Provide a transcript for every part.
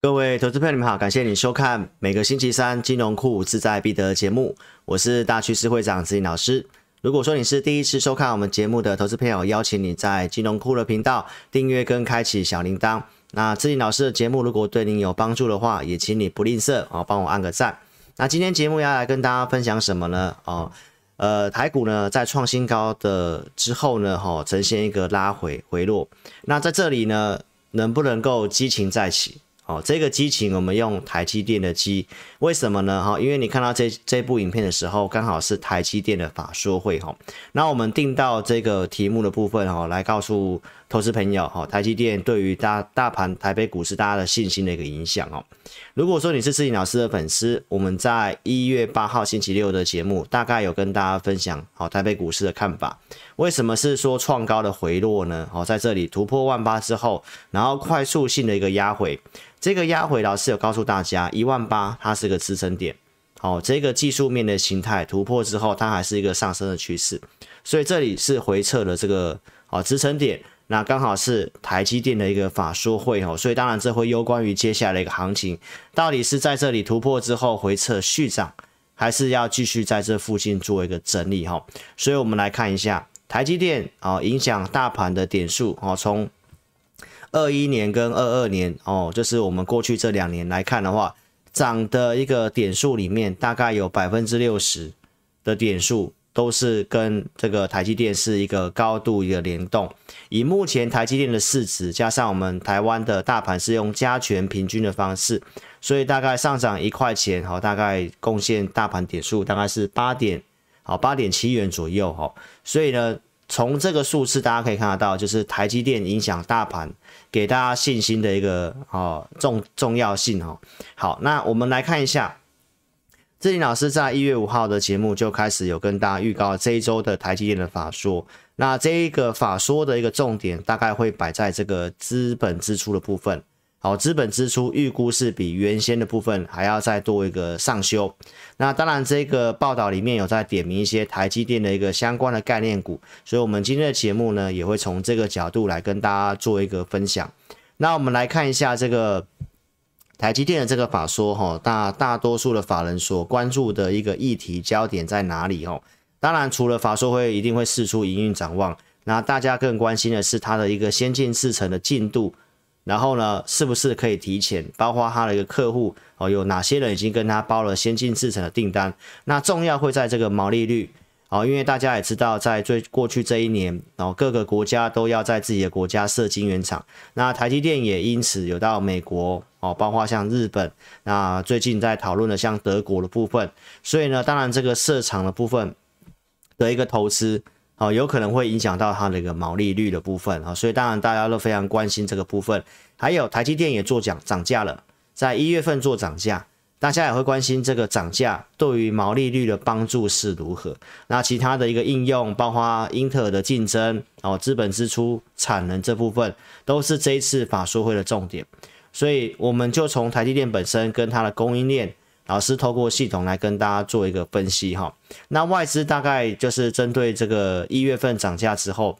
各位投资朋友，你们好，感谢你收看每个星期三金融库自在必得节目，我是大趋势会长子颖老师。如果说你是第一次收看我们节目的投资朋友，邀请你在金融库的频道订阅跟开启小铃铛。那志颖老师的节目如果对您有帮助的话，也请你不吝啬哦，帮我按个赞。那今天节目要来跟大家分享什么呢？哦，呃，台股呢在创新高的之后呢，哈，呈现一个拉回回落。那在这里呢，能不能够激情再起？哦，这个激情我们用台积电的机，为什么呢？哈，因为你看到这这部影片的时候，刚好是台积电的法说会哈。那我们定到这个题目的部分哈，来告诉投资朋友哈，台积电对于大大盘台北股市大家的信心的一个影响哦。如果说你是志颖老师的粉丝，我们在一月八号星期六的节目，大概有跟大家分享好台北股市的看法。为什么是说创高的回落呢？好，在这里突破万八之后，然后快速性的一个压回。这个压回，老师有告诉大家，一万八它是个支撑点，好，这个技术面的形态突破之后，它还是一个上升的趋势，所以这里是回撤了这个好支撑点，那刚好是台积电的一个法说会哦，所以当然这会攸关于接下来的一个行情，到底是在这里突破之后回撤续涨，还是要继续在这附近做一个整理哈，所以我们来看一下台积电啊影响大盘的点数哦，从。二一年跟二二年哦，就是我们过去这两年来看的话，涨的一个点数里面，大概有百分之六十的点数都是跟这个台积电是一个高度一个联动。以目前台积电的市值，加上我们台湾的大盘是用加权平均的方式，所以大概上涨一块钱，好，大概贡献大盘点数大概是八点，好，八点七元左右，哈，所以呢。从这个数字大家可以看得到，就是台积电影响大盘，给大家信心的一个哦重重要性哦。好，那我们来看一下，志林老师在一月五号的节目就开始有跟大家预告这一周的台积电的法说。那这一个法说的一个重点，大概会摆在这个资本支出的部分。好，资本支出预估是比原先的部分还要再多一个上修。那当然，这个报道里面有在点名一些台积电的一个相关的概念股，所以我们今天的节目呢，也会从这个角度来跟大家做一个分享。那我们来看一下这个台积电的这个法说哈，大大多数的法人所关注的一个议题焦点在哪里哦？当然，除了法说会一定会试出营运展望，那大家更关心的是它的一个先进制程的进度。然后呢，是不是可以提前？包括他的一个客户哦，有哪些人已经跟他包了先进制程的订单？那重要会在这个毛利率哦，因为大家也知道，在最过去这一年然哦，各个国家都要在自己的国家设晶圆厂。那台积电也因此有到美国哦，包括像日本，那最近在讨论的像德国的部分。所以呢，当然这个设厂的部分的一个投资。哦，有可能会影响到它的一个毛利率的部分啊，所以当然大家都非常关心这个部分。还有台积电也做涨涨价了，在一月份做涨价，大家也会关心这个涨价对于毛利率的帮助是如何。那其他的一个应用，包括英特尔的竞争哦，资本支出、产能这部分，都是这一次法说会的重点。所以我们就从台积电本身跟它的供应链。老师透过系统来跟大家做一个分析哈，那外资大概就是针对这个一月份涨价之后，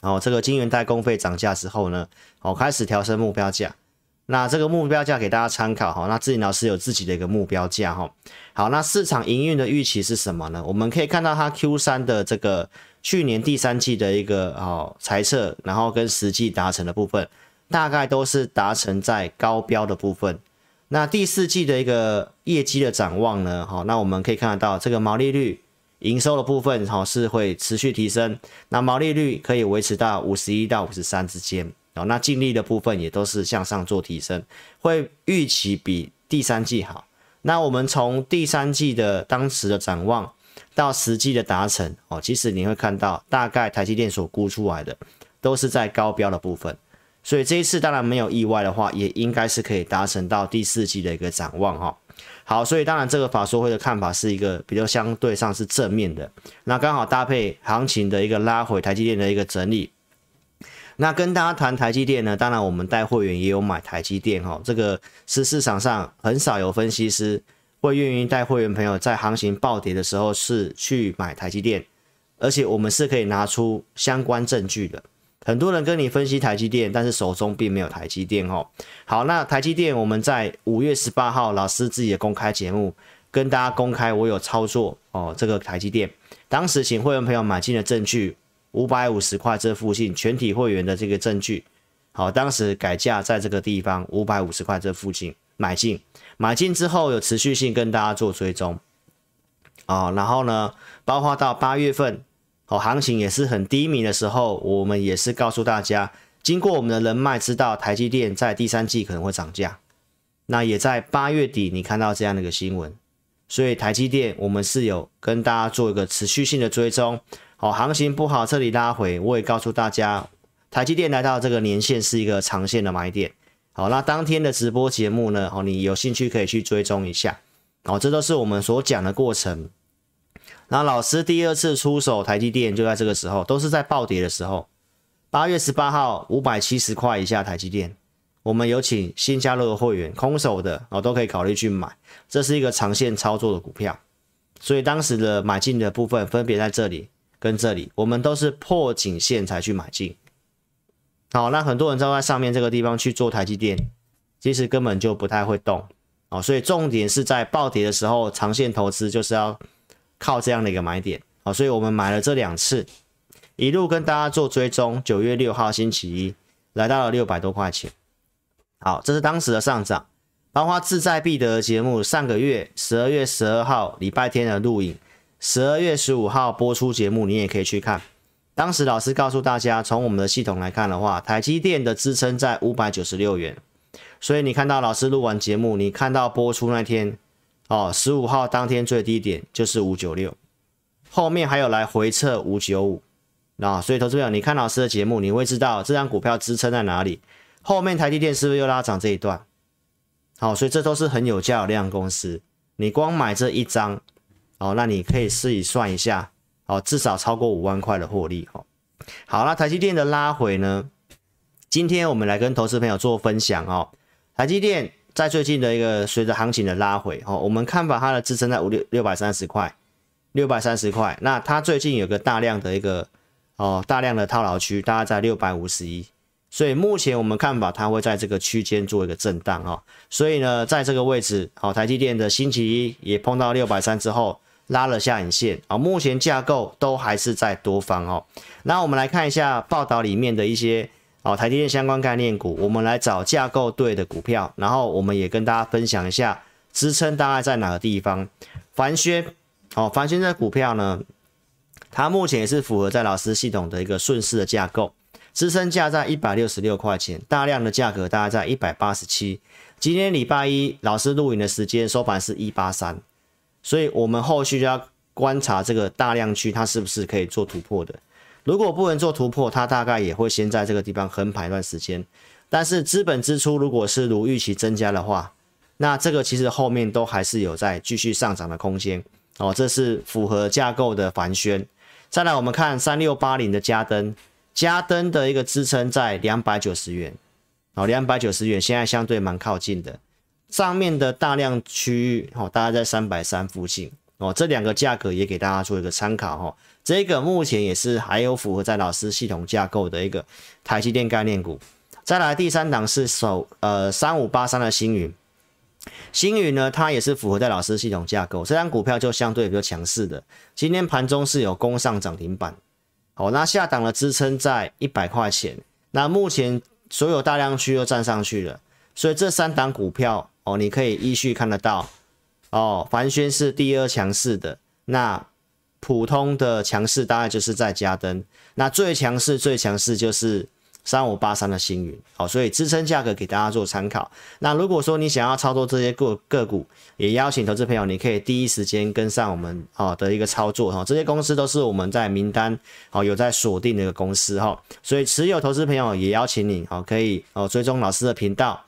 哦，这个金圆代工费涨价之后呢，哦，开始调升目标价，那这个目标价给大家参考哈，那自己老师有自己的一个目标价哈，好，那市场营运的预期是什么呢？我们可以看到它 Q 三的这个去年第三季的一个哦猜测，然后跟实际达成的部分，大概都是达成在高标的部分。那第四季的一个业绩的展望呢？好，那我们可以看得到，这个毛利率、营收的部分，好是会持续提升。那毛利率可以维持到五十一到五十三之间。哦，那净利的部分也都是向上做提升，会预期比第三季好。那我们从第三季的当时的展望到实际的达成，哦，其实你会看到，大概台积电所估出来的都是在高标的部分。所以这一次当然没有意外的话，也应该是可以达成到第四季的一个展望哈。好，所以当然这个法说会的看法是一个比较相对上是正面的。那刚好搭配行情的一个拉回，台积电的一个整理。那跟大家谈台积电呢，当然我们带会员也有买台积电哈。这个是市场上很少有分析师会愿意带会员朋友在行情暴跌的时候是去买台积电，而且我们是可以拿出相关证据的。很多人跟你分析台积电，但是手中并没有台积电哦。好，那台积电我们在五月十八号老师自己的公开节目跟大家公开，我有操作哦，这个台积电，当时请会员朋友买进的证据五百五十块这附近，全体会员的这个证据。好，当时改价在这个地方五百五十块这附近买进，买进之后有持续性跟大家做追踪。啊，然后呢，包括到八月份。哦，行情也是很低迷的时候，我们也是告诉大家，经过我们的人脉知道台积电在第三季可能会涨价。那也在八月底，你看到这样的一个新闻，所以台积电我们是有跟大家做一个持续性的追踪。好，行情不好，这里拉回，我也告诉大家，台积电来到这个年限是一个长线的买点。好，那当天的直播节目呢？哦，你有兴趣可以去追踪一下。哦，这都是我们所讲的过程。那老师第二次出手台积电就在这个时候，都是在暴跌的时候。八月十八号五百七十块以下台积电，我们有请新加入的会员空手的哦，都可以考虑去买，这是一个长线操作的股票。所以当时的买进的部分分别在这里跟这里，我们都是破颈线才去买进。好，那很多人都在上面这个地方去做台积电，其实根本就不太会动哦。所以重点是在暴跌的时候，长线投资就是要。靠这样的一个买点，好，所以我们买了这两次，一路跟大家做追踪。九月六号星期一来到了六百多块钱，好，这是当时的上涨。包括志在必得节目上个月十二月十二号礼拜天的录影，十二月十五号播出节目，你也可以去看。当时老师告诉大家，从我们的系统来看的话，台积电的支撑在五百九十六元，所以你看到老师录完节目，你看到播出那天。哦，十五号当天最低点就是五九六，后面还有来回测五九五，那所以投资朋友，你看老师的节目，你会知道这张股票支撑在哪里。后面台积电是不是又拉涨这一段？好，所以这都是很有价有量公司。你光买这一张，哦，那你可以试一算一下，哦，至少超过五万块的获利。哦，好了，台积电的拉回呢？今天我们来跟投资朋友做分享哦，台积电。在最近的一个随着行情的拉回，哦，我们看法它的支撑在五六六百三十块，六百三十块。那它最近有个大量的一个哦大量的套牢区，大概在六百五十一。所以目前我们看法它会在这个区间做一个震荡哦。所以呢，在这个位置，好，台积电的星期一也碰到六百三之后拉了下影线，啊，目前架构都还是在多方哦。那我们来看一下报道里面的一些。哦，台积电相关概念股，我们来找架构对的股票，然后我们也跟大家分享一下支撑大概在哪个地方。凡轩，哦，凡轩这股票呢，它目前也是符合在老师系统的一个顺势的架构，支撑价在一百六十六块钱，大量的价格大概在一百八十七。今天礼拜一老师录影的时间收盘是一八三，所以我们后续就要观察这个大量区它是不是可以做突破的。如果不能做突破，它大概也会先在这个地方横盘一段时间。但是资本支出如果是如预期增加的话，那这个其实后面都还是有在继续上涨的空间哦。这是符合架构的繁宣。再来我们看三六八零的加登，加登的一个支撑在两百九十元哦，两百九十元现在相对蛮靠近的。上面的大量区域哦，大概在三百三附近哦。这两个价格也给大家做一个参考哈。这个目前也是还有符合在老师系统架构的一个台积电概念股。再来第三档是首呃三五八三的星云，星云呢它也是符合在老师系统架构，这张股票就相对比较强势的。今天盘中是有攻上涨停板，好，那下档的支撑在一百块钱。那目前所有大量区又站上去了，所以这三档股票哦，你可以依序看得到哦。凡轩是第二强势的，那。普通的强势大概就是在加登，那最强势最强势就是三五八三的星云，好，所以支撑价格给大家做参考。那如果说你想要操作这些个个股，也邀请投资朋友，你可以第一时间跟上我们好的一个操作哈。这些公司都是我们在名单好有在锁定的一个公司哈，所以持有投资朋友也邀请你好可以哦追踪老师的频道，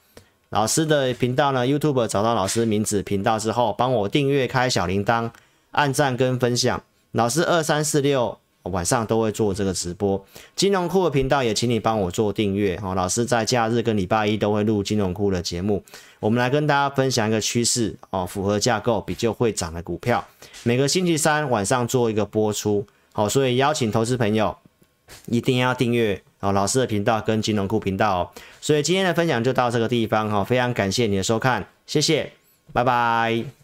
老师的频道呢 YouTube 找到老师名字频道之后，帮我订阅开小铃铛，按赞跟分享。老师二三四六晚上都会做这个直播，金融库的频道也请你帮我做订阅哦。老师在假日跟礼拜一都会录金融库的节目，我们来跟大家分享一个趋势哦，符合架构比较会涨的股票，每个星期三晚上做一个播出，好，所以邀请投资朋友一定要订阅哦老师的频道跟金融库频道。所以今天的分享就到这个地方哈，非常感谢你的收看，谢谢，拜拜。